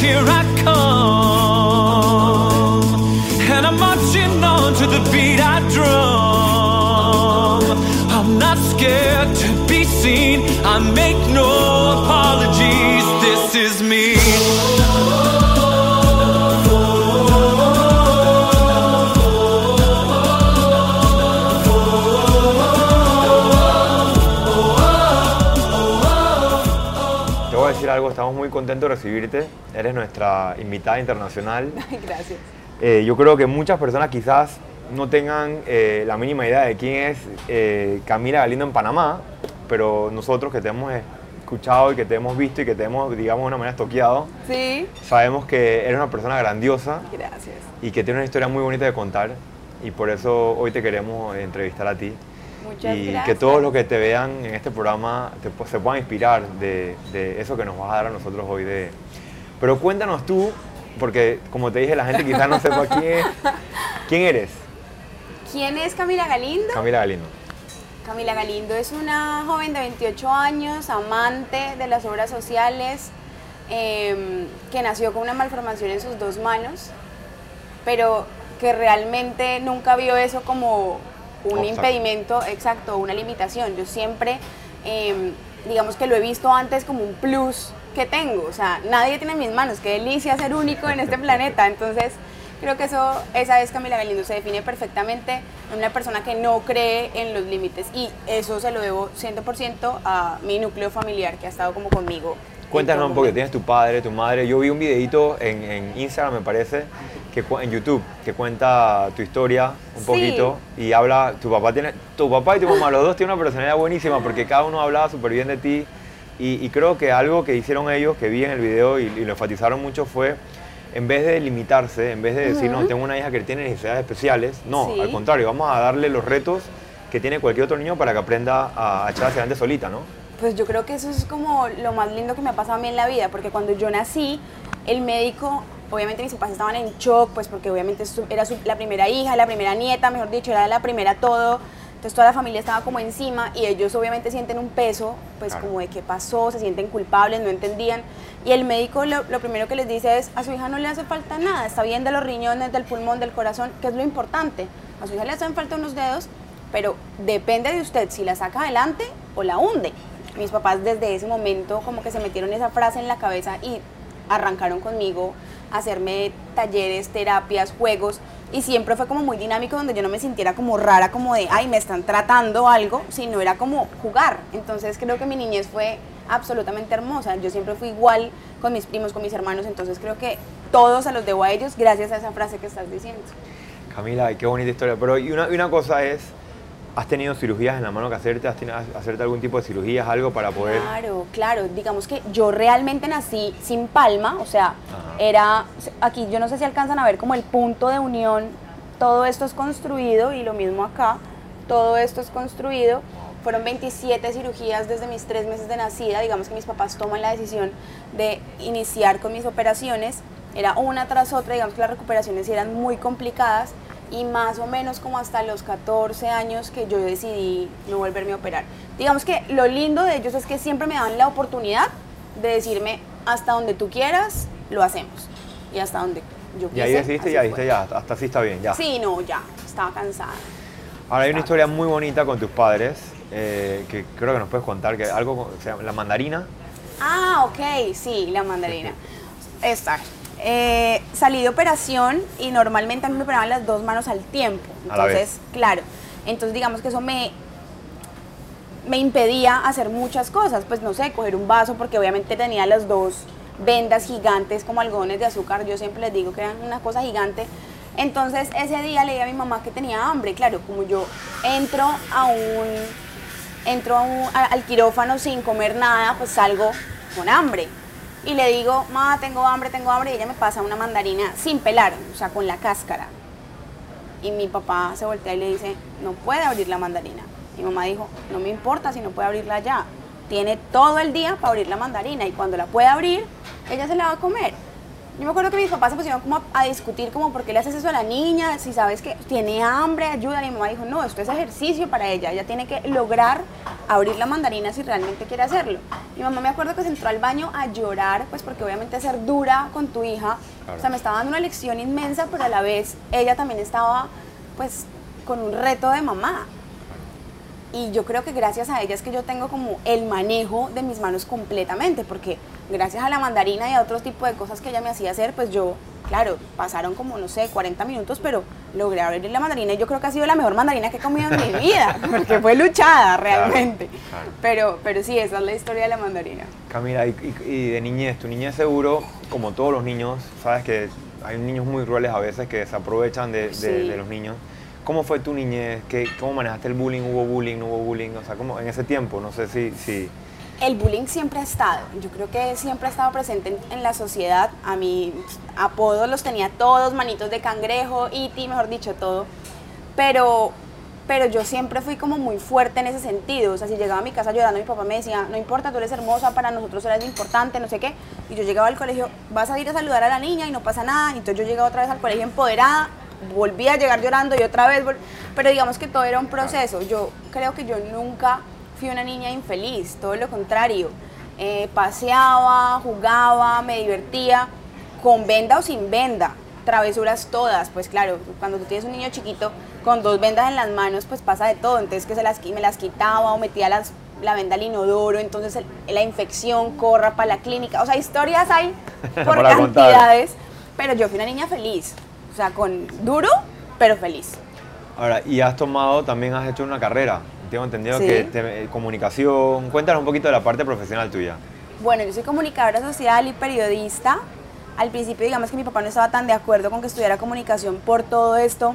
here I come. And I'm marching on to the beat I drum. I'm not scared to be seen. I make no estamos muy contentos de recibirte. Eres nuestra invitada internacional. Gracias. Eh, yo creo que muchas personas quizás no tengan eh, la mínima idea de quién es eh, Camila Galindo en Panamá, pero nosotros que te hemos escuchado y que te hemos visto y que te hemos, digamos, de una manera estoqueado, Sí. sabemos que eres una persona grandiosa Gracias. y que tiene una historia muy bonita de contar y por eso hoy te queremos entrevistar a ti. Muchas y gracias. que todos los que te vean en este programa te se puedan inspirar de, de eso que nos vas a dar a nosotros hoy. De... Pero cuéntanos tú, porque como te dije, la gente quizás no sepa quién es. ¿Quién eres? ¿Quién es Camila Galindo? Camila Galindo. Camila Galindo es una joven de 28 años, amante de las obras sociales, em, que nació con una malformación en sus dos manos, pero que realmente nunca vio eso como un impedimento, exacto, una limitación. Yo siempre, em, digamos que lo he visto antes como un plus que tengo. O sea, nadie tiene mis manos, qué delicia ser único en este planeta. Entonces, creo que eso, esa es Camila Galindo, se define perfectamente en una persona que no cree en los límites. Y eso se lo debo 100% a mi núcleo familiar que ha estado como conmigo. Cuéntanos un poco, tienes tu padre, tu madre. Yo vi un videito en, en Instagram, me parece, que en YouTube, que cuenta tu historia un Sí. poquito y habla, tu papá tiene, tu papá y tu mamá, los dos tienen una personalidad buenísima porque cada uno hablaba súper bien de ti y, y creo que algo que hicieron ellos, que vi en el video y, y lo enfatizaron mucho fue, en vez de limitarse, en vez de decir, no, tengo una hija que tiene necesidades especiales, no, Sí. al contrario, vamos a darle los retos que tiene cualquier otro niño para que aprenda a, a echar hacia adelante solita, ¿no? Pues yo creo que eso es como lo más lindo que me ha pasado a mí en la vida, porque cuando yo nací, el médico, obviamente mis papás estaban en shock, pues porque obviamente era su- la primera hija, la primera nieta, mejor dicho, era la primera todo. Entonces toda la familia estaba como encima y ellos obviamente sienten un peso, pues Claro. como de qué pasó, se sienten culpables, no entendían. Y el médico lo, lo primero que les dice es, a su hija no le hace falta nada, está bien de los riñones, del pulmón, del corazón, que es lo importante. A su hija le hacen falta unos dedos, pero depende de usted si la saca adelante o la hunde. Mis papás desde ese momento como que se metieron esa frase en la cabeza y arrancaron conmigo hacerme talleres, terapias, juegos y siempre fue como muy dinámico donde yo no me sintiera como rara, como de, ay, me están tratando algo, sino era como jugar. Entonces creo que mi niñez fue absolutamente hermosa. Yo siempre fui igual con mis primos, con mis hermanos, entonces creo que todos se los debo a ellos gracias a esa frase que estás diciendo. Camila, qué bonita historia. Pero y una, y una cosa es, ¿has tenido cirugías en la mano que hacerte? ¿Has tenido hacerte algún tipo de cirugías, algo para poder...? Claro, claro. Digamos que yo realmente nací sin palma, o sea, Ajá. era aquí yo no sé si alcanzan a ver como el punto de unión. Todo esto es construido y lo mismo acá. Todo esto es construido. Fueron 27 cirugías desde mis tres meses de nacida. Digamos que mis papás toman la decisión de iniciar con mis operaciones. Era una tras otra. Digamos que las recuperaciones eran muy complicadas. Y más o menos como hasta los 14 años que yo decidí no volverme a operar. Digamos que lo lindo de ellos es que siempre me dan la oportunidad de decirme hasta donde tú quieras, lo hacemos. Y hasta donde yo Y quise. ahí decidiste, ya dijiste, ya, hasta así está bien, ya. Sí, no, ya, estaba cansada. Ahora hay una historia muy bonita con tus padres, eh, que creo que nos puedes contar, que algo, con- se llama la mandarina. Ah, ok, sí, la mandarina. Exacto. Eh, salí de operación y normalmente a mí me operaban las dos manos al tiempo. Entonces, claro. Entonces, digamos que eso me, me impedía hacer muchas cosas. Pues no sé, coger un vaso, porque obviamente tenía las dos vendas gigantes como algodones de azúcar. Yo siempre les digo que eran una cosa gigante. Entonces, ese día le dije a mi mamá que tenía hambre. Claro, como yo entro a un entro a un- a- al quirófano sin comer nada, pues salgo con hambre. Y le digo, ma, tengo hambre, tengo hambre, y ella me pasa una mandarina sin pelar, o sea, con la cáscara. Y mi papá se voltea y le dice, no puede abrir la mandarina. Mi mamá dijo, no me importa si no puede abrirla ya. Tiene todo el día para abrir la mandarina y cuando la pueda abrir, ella se la va a comer. Yo me acuerdo que mis papás se pusieron como a, discutir como por qué le haces eso a la niña, si sabes que tiene hambre, ayuda. Y mi mamá dijo, no, esto es ejercicio para ella, ella tiene que lograr abrir la mandarina si realmente quiere hacerlo. Mi mamá me acuerdo que se entró al baño a llorar, pues porque obviamente ser dura con tu hija, o sea, me estaba dando una lección inmensa, pero a la vez ella también estaba pues con un reto de mamá. Y yo creo que gracias a ella es que yo tengo como el manejo de mis manos completamente, porque gracias a la mandarina y a otros tipos de cosas que ella me hacía hacer, pues yo, claro, pasaron como, no sé, 40 minutos, pero logré abrir la mandarina y yo creo que ha sido la mejor mandarina que he comido en mi vida, porque fue luchada realmente. Pero, pero sí, esa es la historia de la mandarina. Camila, y, de niñez, tu niñez seguro, como todos los niños, sabes que hay niños muy crueles a veces que se aprovechan de, de los niños. ¿Cómo fue tu niñez? ¿Qué, ¿Cómo manejaste el bullying? ¿Hubo bullying? ¿No hubo bullying? O sea, ¿cómo, en ese tiempo, no sé si, si... El bullying siempre ha estado, yo creo que siempre ha estado presente en, la sociedad. A mí apodos los tenía todos, manitos de cangrejo, iti, mejor dicho, todo. Pero, pero yo siempre fui como muy fuerte en ese sentido. O sea, si llegaba a mi casa llorando, mi papá me decía, no importa, tú eres hermosa, para nosotros eres importante, no sé qué. Y yo llegaba al colegio, vas a ir a saludar a la niña y no pasa nada. Y entonces yo llegaba otra vez al colegio empoderada volví a llegar llorando y otra vez, pero digamos que todo era un proceso. Yo creo que yo nunca fui una niña infeliz, todo lo contrario. Eh, paseaba, jugaba, me divertía, con venda o sin venda, travesuras todas, pues claro, cuando tú tienes un niño chiquito con dos vendas en las manos, pues pasa de todo, entonces que se las, me las quitaba o metía las, la venda al inodoro, entonces la infección corra para la clínica, o sea, historias hay por cantidades, pero yo fui una niña feliz, sea, con duro, pero feliz. Ahora, y has tomado, también has hecho una carrera. Tengo entendido que eh, comunicación. Cuéntanos un poquito de la parte profesional tuya. Bueno, yo soy comunicadora social y periodista. Al principio, digamos que mi papá no estaba tan de acuerdo con que estudiara comunicación por todo esto,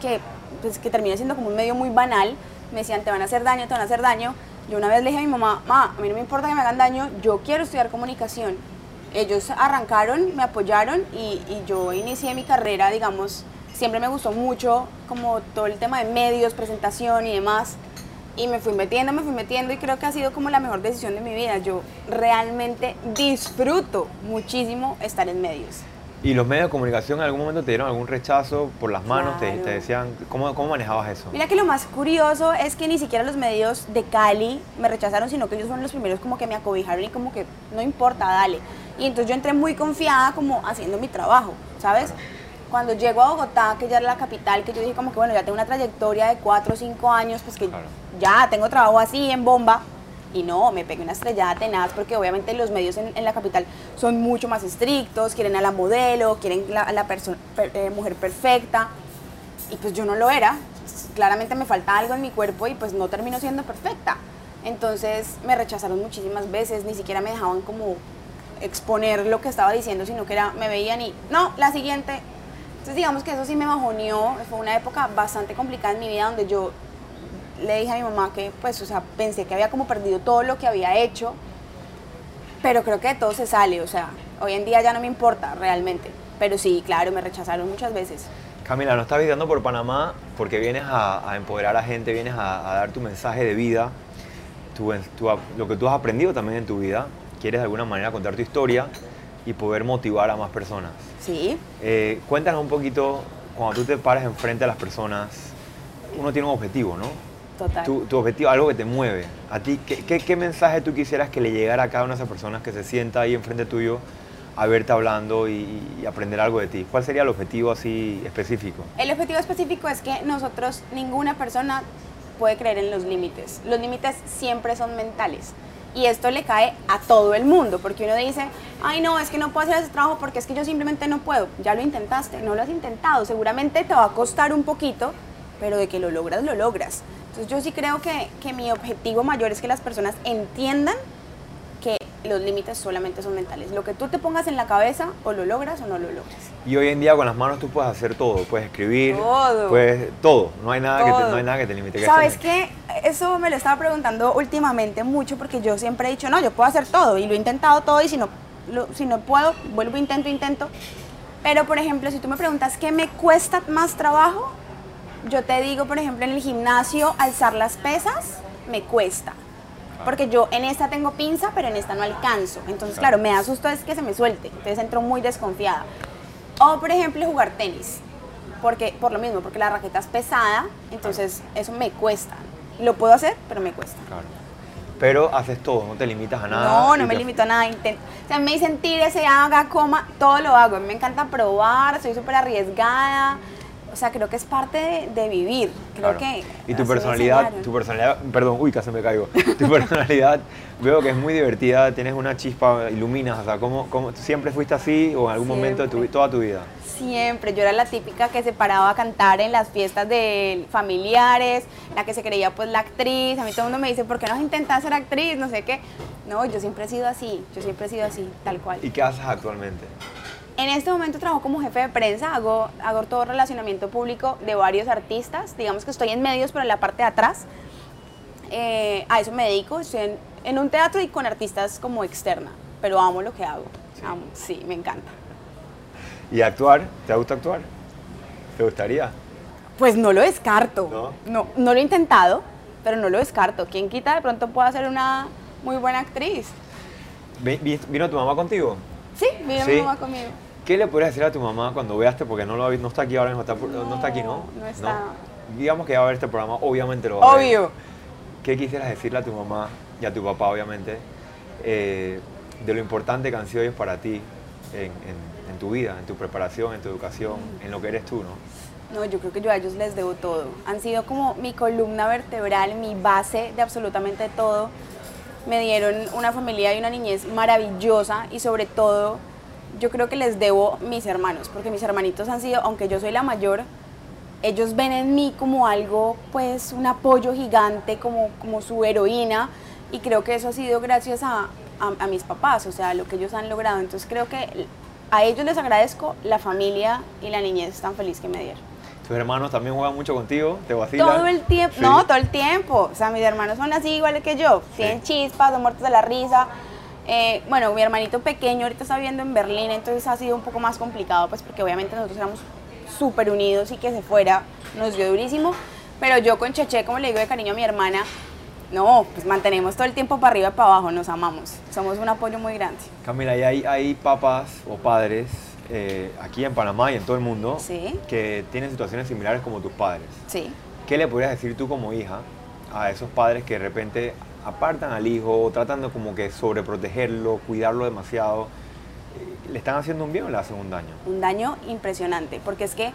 que, pues, que termina siendo como un medio muy banal. Me decían, te van a hacer daño, te van a hacer daño. Yo una vez le dije a mi mamá, ma, a mí no me importa que me hagan daño, yo quiero estudiar comunicación ellos arrancaron, me apoyaron y, yo inicié mi carrera, digamos, siempre me gustó mucho como todo el tema de medios, presentación y demás. Y me fui metiendo, me fui metiendo y creo que ha sido como la mejor decisión de mi vida. Yo realmente disfruto muchísimo estar en medios. ¿Y los medios de comunicación en algún momento te dieron algún rechazo por las manos? Te, decían, ¿cómo, ¿cómo manejabas eso? Mira que lo más curioso es que ni siquiera los medios de Cali me rechazaron, sino que ellos fueron los primeros como que me acobijaron y como que no importa, dale. Y entonces yo entré muy confiada como haciendo mi trabajo, ¿sabes? Cuando llego a Bogotá, que ya era la capital, que yo dije como que bueno, ya tengo una trayectoria de 4 o 5 años, pues que ya tengo trabajo así en bomba. Y no, me pegué una estrellada tenaz porque obviamente los medios en, la capital son mucho más estrictos, quieren a la modelo, quieren la, a la eh, mujer perfecta. Y pues yo no lo era. Claramente me falta algo en mi cuerpo y pues no termino siendo perfecta. Entonces me rechazaron muchísimas veces, ni siquiera me dejaban como exponer lo que estaba diciendo, sino que era, me veían y, no, la siguiente. Entonces digamos que eso sí me bajoneó, fue una época bastante complicada en mi vida donde yo le dije a mi mamá que, pues, o sea, pensé que había como perdido todo lo que había hecho, pero creo que de todo se sale, o sea, hoy en día ya no me importa realmente, pero sí, claro, me rechazaron muchas veces. Camila, no estás visitando por Panamá porque vienes a, empoderar a gente, vienes a, dar tu mensaje de vida, lo que tú has aprendido también en tu vida, quieres de alguna manera contar tu historia y poder motivar a más personas. Sí. Eh, cuéntanos un poquito, cuando tú te paras enfrente a las personas, uno tiene un objetivo, ¿no? Total. Tu, tu objetivo, algo que te mueve. A ti, ¿qué, ¿qué, mensaje tú quisieras que le llegara a cada una de esas personas que se sienta ahí enfrente tuyo a verte hablando y, y, aprender algo de ti? ¿Cuál sería el objetivo así específico? El objetivo específico es que nosotros, ninguna persona puede creer en los límites. Los límites siempre son mentales y esto le cae a todo el mundo, porque uno dice, ay no, es que no puedo hacer ese trabajo porque es que yo simplemente no puedo. Ya lo intentaste, no lo has intentado, seguramente te va a costar un poquito, pero de que lo logras, lo logras. Entonces yo sí creo que, que mi objetivo mayor es que las personas entiendan que los límites solamente son mentales. Lo que tú te pongas en la cabeza, o lo logras o no lo logras. Y hoy en día con las manos tú puedes hacer todo, puedes escribir, todo. Puedes, todo. No hay nada, Que, te, no hay nada que te limite. ¿Sabes qué? Eso me lo estaba preguntando últimamente mucho porque yo siempre he dicho, no, yo puedo hacer todo y lo he intentado todo y si no, si no puedo, vuelvo, intento, intento. Pero, por ejemplo, si tú me preguntas qué me cuesta más trabajo, yo te digo, por ejemplo, en el gimnasio, alzar las pesas, me cuesta Porque yo en esta tengo pinza, pero en esta no alcanzo. Entonces, Claro. claro, me da susto es que se me suelte. Entonces entro muy desconfiada. O, por ejemplo, jugar tenis. Porque, por lo mismo, porque la raqueta es pesada, entonces eso me cuesta. Lo puedo hacer, pero me cuesta. Claro. Pero haces todo, no te limitas a nada. No, no me te- limito a nada. inten- O sea, me dicen tírese, haga, coma, todo lo hago. Me encanta probar, soy súper arriesgada. O sea, creo que es parte de, de vivir. Creo Claro. que. Y tu personalidad, tu personalidad, perdón, uy, casi me caigo. Tu personalidad, veo que es muy divertida, tienes una chispa, iluminas, o sea, ¿cómo, cómo, siempre fuiste así o en algún momento de tu, toda tu vida? Siempre, yo era la típica que se paraba a cantar en las fiestas de familiares, la que se creía pues la actriz, a mí todo el mundo me dice, ¿por qué no has intentado ser actriz? No sé qué. No, yo siempre he sido así, yo siempre he sido así, tal cual. ¿Y qué haces actualmente? En este momento trabajo como jefe de prensa, hago, hago todo relacionamiento público de varios artistas, digamos que estoy en medios, pero en la parte de atrás. Eh, a eso me dedico, estoy en, en un teatro y con artistas como externa, pero amo lo que hago, Sí. amo, sí, me encanta. ¿Y actuar? ¿Te gusta actuar? ¿Te gustaría? Pues no lo descarto. ¿No? No, no lo he intentado, pero no lo descarto. ¿Quién quita de pronto pueda ser una muy buena actriz? Vi- vi- ¿Vino tu mamá contigo? Sí, mira Sí. mi mamá conmigo. ¿Qué le podrías decir a tu mamá cuando veaste, porque no, lo, no está aquí ahora mismo, está, por- no, está aquí, ¿no? No, no está. Digamos que va a ver este programa, obviamente lo va a ver. Obvio. ¿Qué quisieras decirle a tu mamá y a tu papá, obviamente, eh, de lo importante que han sido ellos para ti en, en- en tu vida, en tu preparación, en tu educación, en lo que eres tú, ¿no? No, yo creo que yo a ellos les debo todo. Han sido como mi columna vertebral, mi base de absolutamente todo. Me dieron una familia y una niñez maravillosa y sobre todo yo creo que les debo mis hermanos, porque mis hermanitos han sido, aunque yo soy la mayor, ellos ven en mí como algo, pues un apoyo gigante, como, como su heroína y creo que eso ha sido gracias a, a- a mis papás, o sea, lo que ellos han logrado. Entonces creo que a ellos les agradezco la familia y la niñez tan feliz que me dieron. ¿Tus hermanos también juegan mucho contigo? ¿Te vacilan? Todo el tiempo, Sí. no, todo el tiempo. O sea, mis hermanos son así iguales que yo. Tienen chispas, son muertos de la risa. Eh, bueno, mi hermanito pequeño ahorita está viviendo en Berlín, entonces ha sido un poco más complicado, pues porque obviamente nosotros éramos súper unidos y que se fuera nos dio durísimo. Pero yo con Cheche, como le digo de cariño a mi hermana, no, pues mantenemos todo el tiempo para arriba y para abajo, nos amamos. Somos un apoyo muy grande. Camila, ¿y hay, hay papás o padres eh, aquí en Panamá y en todo el mundo Sí. que tienen situaciones similares como tus padres? Sí. ¿Qué le podrías decir tú como hija a esos padres que de repente apartan al hijo o tratan de como que sobreprotegerlo, cuidarlo demasiado? Eh, ¿Le están haciendo un bien o le hacen un daño? un daño impresionante, porque es que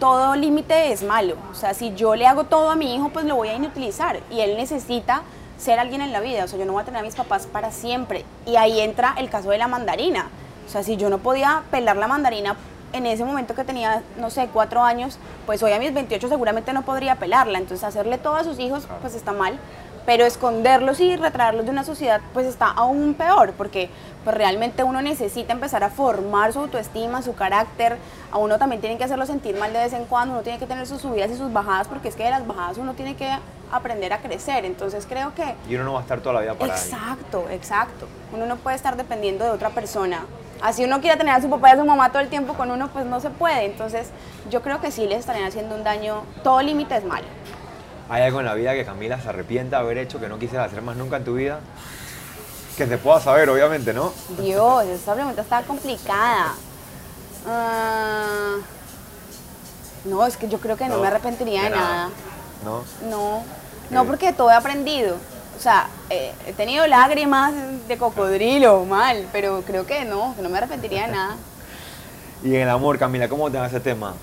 todo límite es malo. O sea, si yo le hago todo a mi hijo, pues lo voy a inutilizar y él necesita ser alguien en la vida. O sea, yo no voy a tener a mis papás para siempre. Y ahí entra el caso de la mandarina. O sea, si yo no podía pelar la mandarina en ese momento que tenía, no sé, cuatro años, pues hoy a mis 28 seguramente no podría pelarla. Entonces, hacerle todo a sus hijos, pues está mal. Pero esconderlos y retraerlos de una sociedad, pues está aún peor, porque pues realmente uno necesita empezar a formar su autoestima, su carácter. A uno también tiene que hacerlo sentir mal de vez en cuando, uno tiene que tener sus subidas y sus bajadas, porque es que de las bajadas uno tiene que aprender a crecer. Entonces creo que Y uno no va a estar toda la vida para ahí. Exacto, exacto. Uno no puede estar dependiendo de otra persona. Así uno quiera tener a su papá y a su mamá todo el tiempo con uno, pues no se puede. Entonces, yo creo que sí les estarían haciendo un daño. Todo límite es malo. ¿Hay algo en la vida que Camila se arrepienta de haber hecho que no quisieras hacer más nunca en tu vida? Que se pueda saber, obviamente, ¿no? Dios, esta pregunta está complicada. Ah, no, es que yo creo que no, No, me arrepentiría de, de nada. nada. ¿No? No, no porque todo he aprendido. O sea, eh, he tenido lágrimas de cocodrilo, mal, pero creo que no, que no me arrepentiría de nada. Y en el amor, Camila, ¿cómo te va ese tema?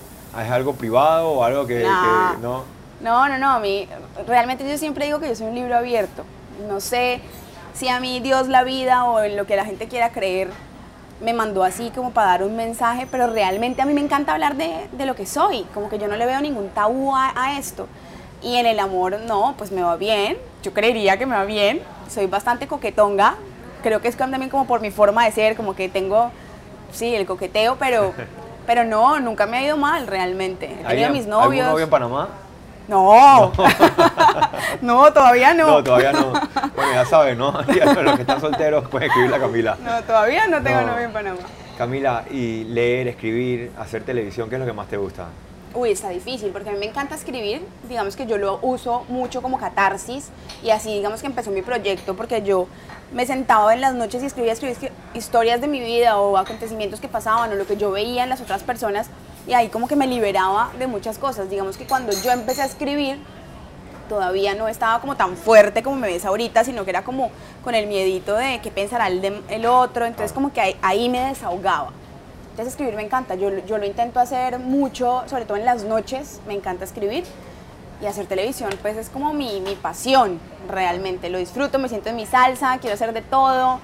¿Es algo privado o algo que, Nah. que no? No, no, no, a mí, realmente yo siempre digo que yo soy un libro abierto. No sé si a mí Dios, la vida o en lo que la gente quiera creer me mandó así como para dar un mensaje, pero realmente a mí me encanta hablar de, de lo que soy, como que yo no le veo ningún tabú a, a esto. Y en el amor, no, pues me va bien, yo creería que me va bien, soy bastante coquetonga, creo que es también como por mi forma de ser, como que tengo, sí, el coqueteo, pero, pero no, nunca me ha ido mal realmente. He ¿Hay tenido mis novios. ¿Algún novio en Panamá? No, no, todavía no. No, todavía no. Bueno, ya sabes, ¿no? Los que están solteros pueden escribirle a Camila. No, todavía no tengo No. novio en Panamá. Camila, y leer, escribir, hacer televisión, ¿qué es lo que más te gusta? Uy, está difícil, porque a mí me encanta escribir, digamos que yo lo uso mucho como catarsis, y así digamos que empezó mi proyecto, porque yo me sentaba en las noches y escribía, escribía historias de mi vida o acontecimientos que pasaban o lo que yo veía en las otras personas, y ahí como que me liberaba de muchas cosas. Digamos que cuando yo empecé a escribir, todavía no estaba como tan fuerte como me ves ahorita, sino que era como con el miedito de qué pensará el, el otro, entonces como que ahí me desahogaba. Entonces escribir me encanta, yo, yo lo intento hacer mucho, sobre todo en las noches, me encanta escribir. Y hacer televisión, pues es como mi, mi pasión, realmente. Lo disfruto, me siento en mi salsa, quiero hacer de todo.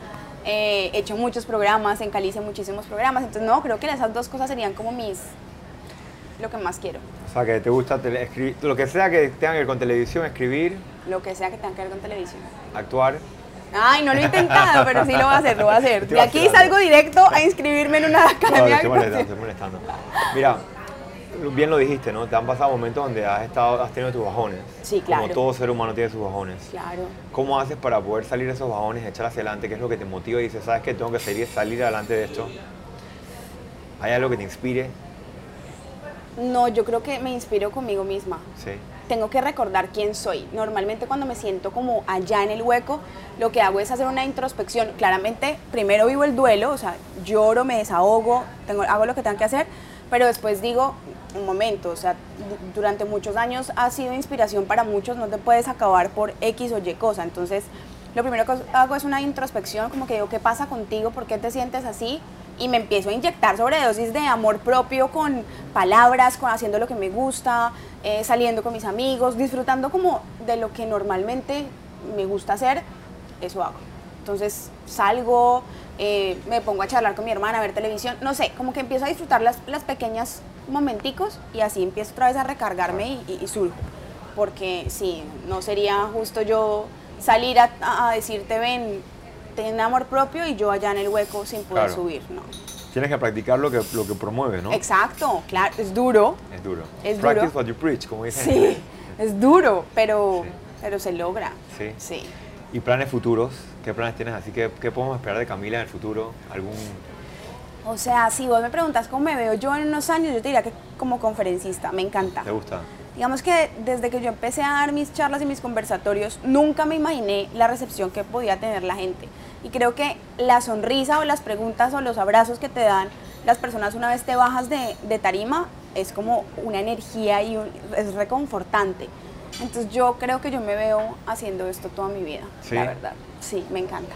eh, he hecho muchos programas, en Cali hice muchísimos programas. Entonces, no, creo que esas dos cosas serían como mis. lo que más quiero. O sea, que te gusta tele- escribir, lo que sea que tenga que ver con televisión, escribir, Lo que sea que tenga que ver con televisión. actuar. Ay, no lo he intentado, pero sí lo voy a hacer, lo voy a hacer. De aquí salgo directo a inscribirme en una No, academia. estoy molestando, estoy molestando. Mira, bien lo dijiste, ¿no? Te han pasado momentos donde has, estado, has tenido tus bajones. Sí, claro. Como todo ser humano tiene sus bajones. Claro. ¿Cómo haces para poder salir de esos bajones, echar hacia adelante? ¿Qué es lo que te motiva y dices, sabes que tengo que salir, salir adelante de esto? ¿Hay algo que te inspire? No, yo creo que me inspiro conmigo misma. Sí. Tengo que recordar quién soy. Normalmente cuando me siento como allá en el hueco, lo que hago es hacer una introspección. Claramente, primero vivo el duelo, o sea, lloro, me desahogo, tengo, hago lo que tengo que hacer, pero después digo, un momento, o sea, du- durante muchos años ha sido inspiración para muchos, no te puedes acabar por X o Y cosa. Entonces, lo primero que hago es una introspección, como que digo, ¿qué pasa contigo? ¿Por qué te sientes así? Y me empiezo a inyectar sobredosis de amor propio con palabras, con haciendo lo que me gusta, eh, saliendo con mis amigos, disfrutando como de lo que normalmente me gusta hacer, eso hago. Entonces salgo, eh, me pongo a charlar con mi hermana, a ver televisión, no sé, como que empiezo a disfrutar las, las pequeñas momenticos y así empiezo otra vez a recargarme y, y, y surjo. Porque sí, no sería justo yo salir a, decirte, ven, ten amor propio y yo allá en el hueco sin poder Claro. subir, no. Tienes que practicar lo que, lo que promueves, ¿no? Exacto, claro, es duro, Es duro. Es Practice duro. what you preach, como dicen. en sí, es duro, pero, Sí. pero se logra. Sí. Sí. ¿Y planes futuros? ¿Qué planes tienes? Así que, ¿qué podemos esperar de Camila en el futuro? ¿Algún...? O sea, si vos me preguntas cómo me veo yo en unos años, yo te diría que como conferencista, me encanta. ¿Te gusta? Digamos que desde que yo empecé a dar mis charlas y mis conversatorios, nunca me imaginé la recepción que podía tener la gente. Y creo que la sonrisa o las preguntas o los abrazos que te dan las personas una vez te bajas de, de tarima es como una energía y un- es reconfortante. Entonces yo creo que yo me veo haciendo esto toda mi vida, ¿Sí? la verdad. Sí, me encanta.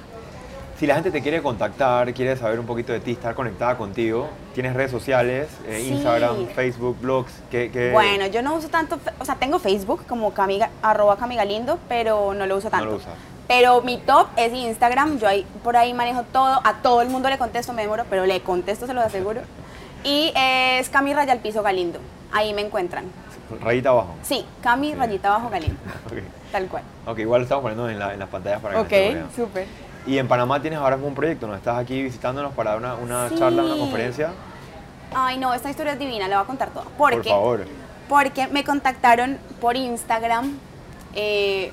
Si la gente te quiere contactar, quiere saber un poquito de ti, estar conectada contigo, tienes redes sociales, eh, Sí. Instagram, Facebook, blogs, que, que- Bueno, yo no uso tanto, o sea, tengo Facebook como camiga, arroba camigalindo, pero no lo uso tanto. lo usas. Pero mi top es Instagram, yo ahí, por ahí manejo todo, a todo el mundo le contesto, me demoro, pero le contesto, se lo aseguro. Y es Cami Raya Piso Galindo, ahí me encuentran. Rayita abajo. Sí, Cami Rayita Bajo Galindo, Ok. tal cual. Ok, igual lo estamos poniendo en, la- en las pantallas para que Ok, súper. Y en Panamá tienes ahora un proyecto, ¿no? Estás aquí visitándonos para una, una Sí. charla, una conferencia. Ay, no, esta historia es divina, la voy a contar toda. ¿Por, Por qué? favor. Porque me contactaron por Instagram eh,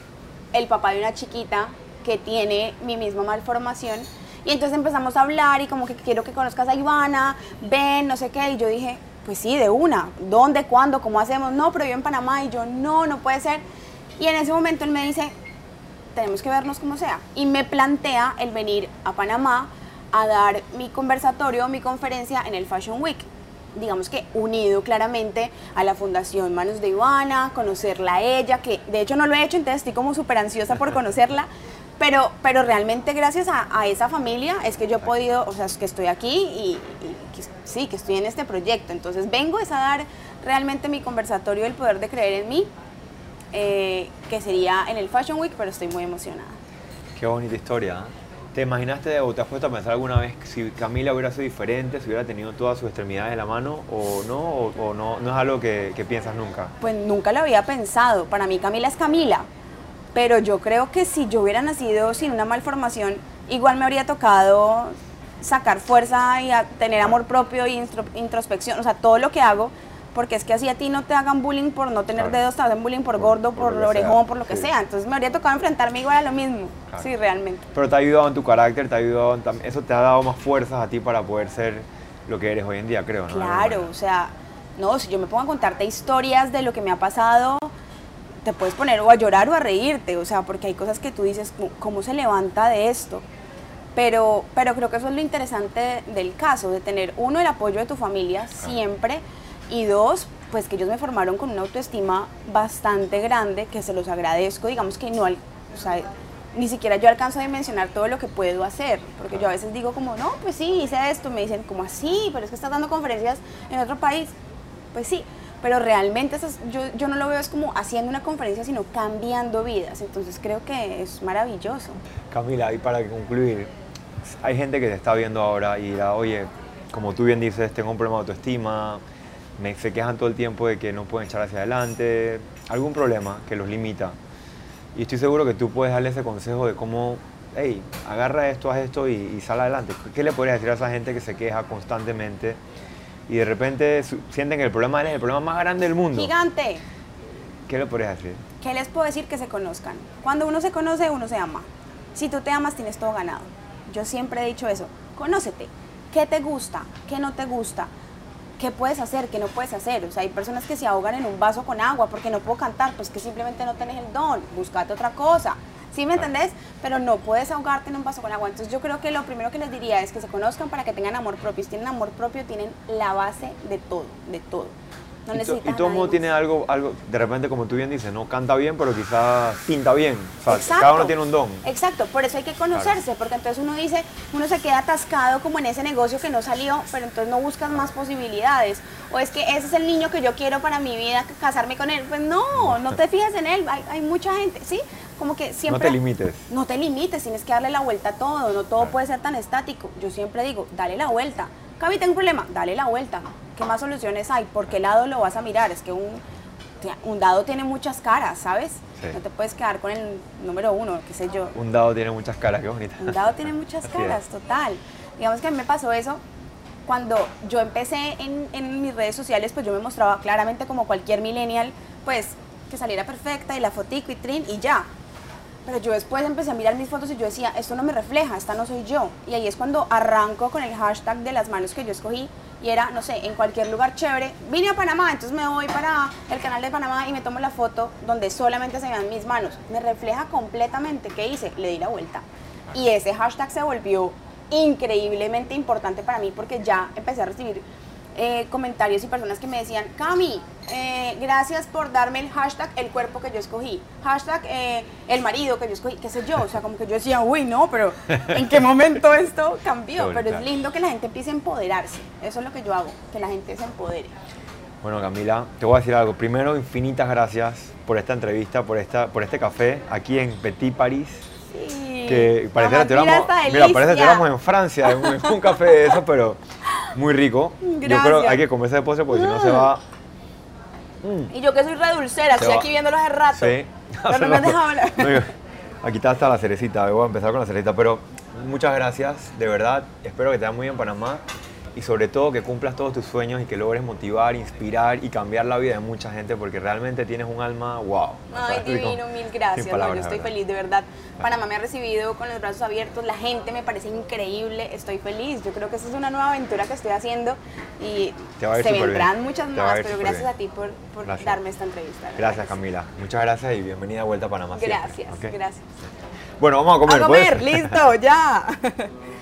el papá de una chiquita que tiene mi misma malformación. Y entonces empezamos a hablar y como que quiero que conozcas a Ivana, ven, no sé qué. Y yo dije, pues sí, de una. ¿Dónde? ¿Cuándo? ¿Cómo hacemos? No, pero yo en Panamá. Y yo, no, no puede ser. Y en ese momento él me dice, tenemos que vernos como sea. Y me plantea el venir a Panamá a dar mi conversatorio, mi conferencia en el Fashion Week. Digamos que unido claramente a la Fundación Manos de Ivana, conocerla a ella, que de hecho no lo he hecho, entonces estoy como súper ansiosa por conocerla. Pero, pero realmente gracias a, a esa familia es que yo he podido, o sea, es que estoy aquí y, y que- sí, que estoy en este proyecto. Entonces vengo es a dar realmente mi conversatorio El Poder de Creer en Mí, eh, que sería en el Fashion Week, pero estoy muy emocionada. Qué bonita historia. ¿eh? ¿Te imaginaste o te has puesto a pensar alguna vez si Camila hubiera sido diferente, si hubiera tenido todas sus extremidades de la mano o no? ¿O, o no, no es algo que, que piensas nunca? Pues nunca lo había pensado. Para mí Camila es Camila. Pero yo creo que si yo hubiera nacido sin una malformación, igual me habría tocado sacar fuerza y a tener amor propio y introspección. O sea, todo lo que hago. Porque es que así a ti no te hagan bullying por no tener Claro. dedos, te hacen bullying por, Por- gordo, por sea, orejón, por lo que sí. sea. Entonces me habría tocado enfrentarme igual a lo mismo. Claro. Sí, realmente. Pero te ha ayudado en tu carácter, te ha ayudado, en eso te ha dado más fuerzas a ti para poder ser lo que eres hoy en día, creo, ¿no? Claro, o sea, No, si yo me pongo a contarte historias de lo que me ha pasado, te puedes poner o a llorar o a reírte, o sea, porque hay cosas que tú dices, ¿cómo se levanta de esto? Pero, pero creo que eso es lo interesante del caso, de tener uno, el apoyo de tu familia siempre, y dos, pues que ellos me formaron con una autoestima bastante grande, que se los agradezco, digamos que no, ni siquiera yo alcanzo a dimensionar todo lo que puedo hacer, porque yo a veces digo como, no, pues sí, hice esto, me dicen como así, pero es que estás dando conferencias en otro país, pues sí, pero realmente yo, yo no lo veo es como haciendo una conferencia, sino cambiando vidas, entonces creo que es maravilloso. Camila, y para concluir, hay gente que te está viendo ahora y dirá, oye, como tú bien dices, tengo un problema de autoestima, me, se quejan todo el tiempo de que no pueden echar hacia adelante, algún problema que los limita. Y estoy seguro que tú puedes darle ese consejo de cómo, hey, agarra esto, haz esto y, y sal adelante. ¿Qué le podrías decir a esa gente que se queja constantemente y de repente sienten que el problema es el problema más grande del mundo? Gigante. ¿Qué le podrías decir? ¿Qué les puedo decir? Que se conozcan. Cuando uno se conoce, uno se ama. Si tú te amas, tienes todo ganado. Yo siempre he dicho eso. Conócete. ¿Qué te gusta? ¿Qué no te gusta? ¿Qué puedes hacer? ¿Qué no puedes hacer? O sea, hay personas que se ahogan en un vaso con agua porque no puedo cantar, pues que simplemente no tenés el don, búscate otra cosa. ¿Sí me entendés? Pero no puedes ahogarte en un vaso con agua. Entonces yo creo que lo primero que les diría es que se conozcan para que tengan amor propio. Si tienen amor propio, tienen la base de todo, de todo. No y, y todo el mundo tiene algo, algo, de repente, como tú bien dices, no canta bien, pero quizás pinta bien. O sea, cada uno tiene un don. Exacto, por eso hay que conocerse, porque entonces uno dice, uno se queda atascado como en ese negocio que no salió, pero entonces no buscas más posibilidades. O es que ese es el niño que yo quiero para mi vida, casarme con él. Pues no, no te fijas en él. Hay, hay mucha gente, ¿sí? Como que siempre. No te limites. No te limites, tienes que darle la vuelta a todo. No todo puede ser tan estático. Yo siempre digo, dale la vuelta. Cabi, tengo un problema, dale la vuelta. ¿Qué más soluciones hay? ¿Por qué lado lo vas a mirar? Es que un, un dado tiene muchas caras, ¿sabes? No te puedes quedar con el número uno, qué sé yo. Un dado tiene muchas caras, qué bonita. Un dado tiene muchas caras, total. Digamos que a mí me pasó eso cuando yo empecé en, en, mis redes sociales, pues yo me mostraba claramente como cualquier millennial, pues que saliera perfecta y la fotico y trin y ya. Pero yo después empecé a mirar mis fotos y yo decía, esto no me refleja, esta no soy yo. Y ahí es cuando arranco con el hashtag de las manos que yo escogí y era, no sé, en cualquier lugar chévere. Vine a Panamá, entonces me voy para el canal de Panamá y me tomo la foto donde solamente se vean mis manos. Me refleja completamente. ¿Qué hice? Le di la vuelta. Y ese hashtag se volvió increíblemente importante para mí porque ya empecé a recibir eh, comentarios y personas que me decían, Cami, eh, gracias por darme el hashtag el cuerpo que yo escogí, hashtag eh, el marido que yo escogí, qué sé yo, o sea, como que yo decía, uy, no, pero ¿en qué momento esto cambió? Pero es lindo que la gente empiece a empoderarse, eso es lo que yo hago, que la gente se empodere. Bueno, Camila, te voy a decir algo. Primero, infinitas gracias por esta entrevista, por, esta, por este café aquí en Petit Paris. Sí. Que parece que mira, parece que en Francia, en un, café de eso, pero muy rico. Yo creo que hay que comerse de postre porque si no se va y yo que soy redulcera, estoy aquí viéndolo hace rato. Sí. Pero no me dejado hablar. aquí está hasta la cerecita, voy a empezar con la cerecita, pero muchas gracias, de verdad. Espero que te vaya muy bien en Panamá y sobre todo que cumplas todos tus sueños y que logres motivar, inspirar y cambiar la vida de mucha gente porque realmente tienes un alma wow. Ay, divino, mil gracias. Bueno, estoy feliz, de verdad. Panamá me ha recibido con los brazos abiertos, la gente me parece increíble, estoy feliz. Yo creo que esa es una nueva aventura que estoy haciendo y se vendrán muchas más, pero gracias a ti por, darme esta entrevista. Gracias, Camila. Muchas gracias y bienvenida a vuelta a Panamá. Gracias, gracias. Bueno, vamos a comer. A comer, listo, ya.